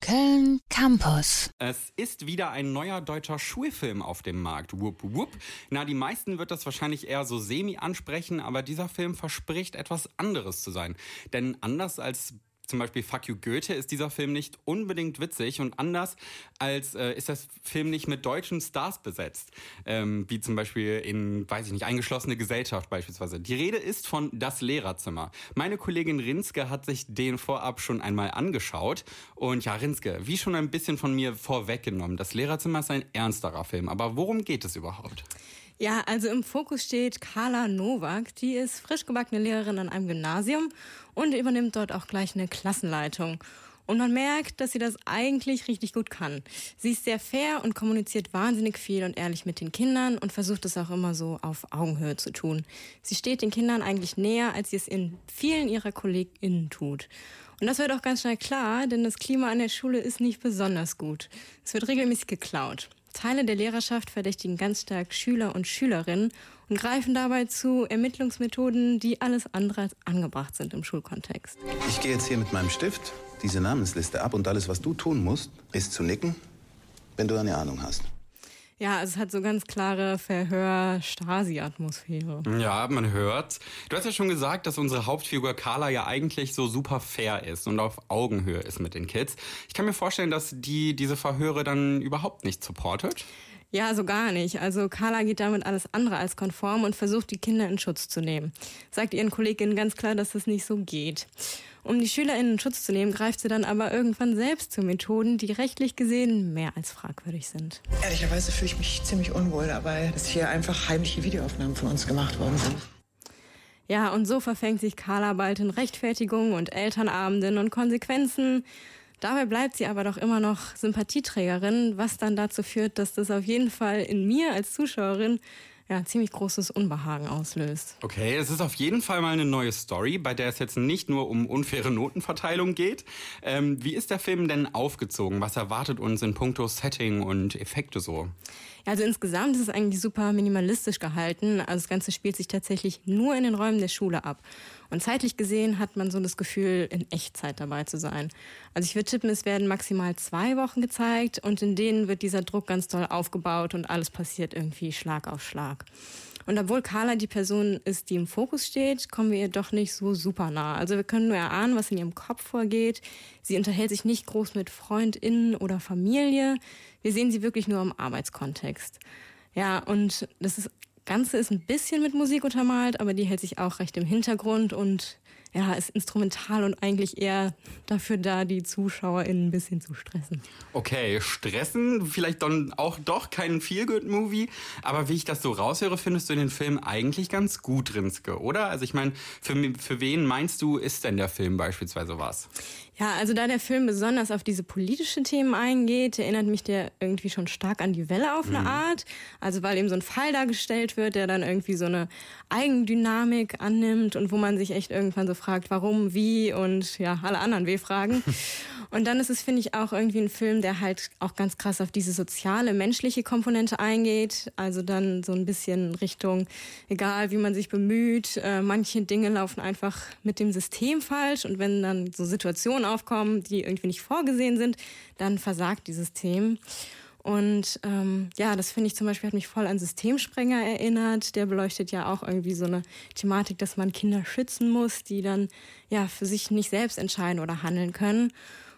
Köln Campus. Es ist wieder ein neuer deutscher Schulfilm auf dem Markt. Wupp, wupp. Na, die meisten wird das wahrscheinlich eher so semi ansprechen, aber dieser Film verspricht etwas anderes zu sein. Denn anders als zum Beispiel Fuck You Goethe ist dieser Film nicht unbedingt witzig und anders als äh, ist das Film nicht mit deutschen Stars besetzt, ähm, wie zum Beispiel in, weiß ich nicht, eingeschlossene Gesellschaft beispielsweise. Die Rede ist von Das Lehrerzimmer. Meine Kollegin Rinske hat sich den vorab schon einmal angeschaut und ja, Rinske, wie schon ein bisschen von mir vorweggenommen, Das Lehrerzimmer ist ein ernsterer Film, aber worum geht es überhaupt? Ja, also im Fokus steht Carla Nowak. Die ist frisch gebackene Lehrerin an einem Gymnasium und übernimmt dort auch gleich eine Klassenleitung. Und man merkt, dass sie das eigentlich richtig gut kann. Sie ist sehr fair und kommuniziert wahnsinnig viel und ehrlich mit den Kindern und versucht es auch immer so auf Augenhöhe zu tun. Sie steht den Kindern eigentlich näher, als sie es in vielen ihrer KollegInnen tut. Und das wird auch ganz schnell klar, denn das Klima an der Schule ist nicht besonders gut. Es wird regelmäßig geklaut. Teile der Lehrerschaft verdächtigen ganz stark Schüler und Schülerinnen und greifen dabei zu Ermittlungsmethoden, die alles andere als angebracht sind im Schulkontext. Ich gehe jetzt hier mit meinem Stift diese Namensliste ab und alles, was du tun musst, ist zu nicken, wenn du eine Ahnung hast. Ja, es hat so ganz klare Verhör-Stasi-Atmosphäre. Ja, man hört. Du hast ja schon gesagt, dass unsere Hauptfigur Carla ja eigentlich so super fair ist und auf Augenhöhe ist mit den Kids. Ich kann mir vorstellen, dass die diese Verhöre dann überhaupt nicht supportet. Ja, so gar nicht. Also Carla geht damit alles andere als konform und versucht, die Kinder in Schutz zu nehmen. Sagt ihren Kolleginnen ganz klar, dass das nicht so geht. Um die SchülerInnen in Schutz zu nehmen, greift sie dann aber irgendwann selbst zu Methoden, die rechtlich gesehen mehr als fragwürdig sind. Ehrlicherweise fühle ich mich ziemlich unwohl dabei, dass hier einfach heimliche Videoaufnahmen von uns gemacht worden sind. Ja, und so verfängt sich Carla bald in Rechtfertigungen und Elternabenden und Konsequenzen. Dabei bleibt sie aber doch immer noch Sympathieträgerin, was dann dazu führt, dass das auf jeden Fall in mir als Zuschauerin ja, ziemlich großes Unbehagen auslöst. Okay, es ist auf jeden Fall mal eine neue Story, bei der es jetzt nicht nur um unfaire Notenverteilung geht. Ähm, wie ist der Film denn aufgezogen? Was erwartet uns in puncto Setting und Effekte so? Also insgesamt ist es eigentlich super minimalistisch gehalten. Also das Ganze spielt sich tatsächlich nur in den Räumen der Schule ab. Und zeitlich gesehen hat man so das Gefühl, in Echtzeit dabei zu sein. Also ich würde tippen, es werden maximal zwei Wochen gezeigt und in denen wird dieser Druck ganz toll aufgebaut und alles passiert irgendwie Schlag auf Schlag. Und obwohl Carla die Person ist, die im Fokus steht, kommen wir ihr doch nicht so super nah. Also wir können nur erahnen, was in ihrem Kopf vorgeht. Sie unterhält sich nicht groß mit FreundInnen oder Familie. Wir sehen sie wirklich nur im Arbeitskontext. Ja, und das Ganze ist ein bisschen mit Musik untermalt, aber die hält sich auch recht im Hintergrund und ja, ist instrumental und eigentlich eher dafür da, die ZuschauerInnen ein bisschen zu stressen. Okay, stressen, vielleicht dann auch doch kein Feel-Good-Movie, aber wie ich das so raushöre, findest du den Film eigentlich ganz gut, Rinske, oder? Also ich meine, für, für wen meinst du, ist denn der Film beispielsweise was? Ja, also da der Film besonders auf diese politischen Themen eingeht, erinnert mich der irgendwie schon stark an die Welle auf eine mhm. Art. Also weil eben so ein Fall dargestellt wird, der dann irgendwie so eine Eigendynamik annimmt und wo man sich echt irgendwann so fragt, warum, wie und ja, alle anderen W-Fragen. Und dann ist es, finde ich, auch irgendwie ein Film, der halt auch ganz krass auf diese soziale, menschliche Komponente eingeht. Also dann so ein bisschen Richtung, egal wie man sich bemüht, äh, manche Dinge laufen einfach mit dem System falsch. Und wenn dann so Situationen aufkommen, die irgendwie nicht vorgesehen sind, dann versagt dieses System. Und ähm, ja, das finde ich zum Beispiel hat mich voll an Systemsprenger erinnert. Der beleuchtet ja auch irgendwie so eine Thematik, dass man Kinder schützen muss, die dann ja für sich nicht selbst entscheiden oder handeln können.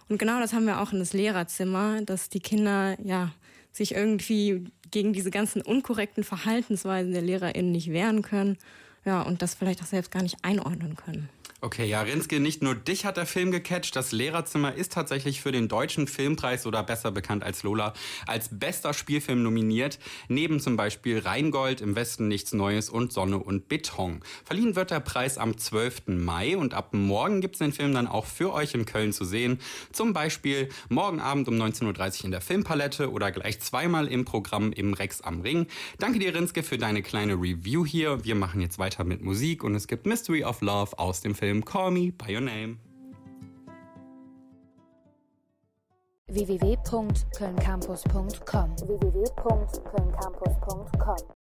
Und genau das haben wir auch in das Lehrerzimmer, dass die Kinder ja sich irgendwie gegen diese ganzen unkorrekten Verhaltensweisen der LehrerInnen nicht wehren können. Ja, und das vielleicht auch selbst gar nicht einordnen können. Okay, ja, Rinske, nicht nur dich hat der Film gecatcht. Das Lehrerzimmer ist tatsächlich für den Deutschen Filmpreis oder besser bekannt als Lola als bester Spielfilm nominiert. Neben zum Beispiel Rheingold, Im Westen nichts Neues und Sonne und Beton. Verliehen wird der Preis am 12. Mai und ab morgen gibt's den Film dann auch für euch in Köln zu sehen. Zum Beispiel morgen Abend um 19.30 Uhr in der Filmpalette oder gleich zweimal im Programm im Rex am Ring. Danke dir, Rinske, für deine kleine Review hier. Wir machen jetzt weiter mit Musik und es gibt Mystery of Love aus dem Film Film Call Me By Your Name. www.kölncampus.com www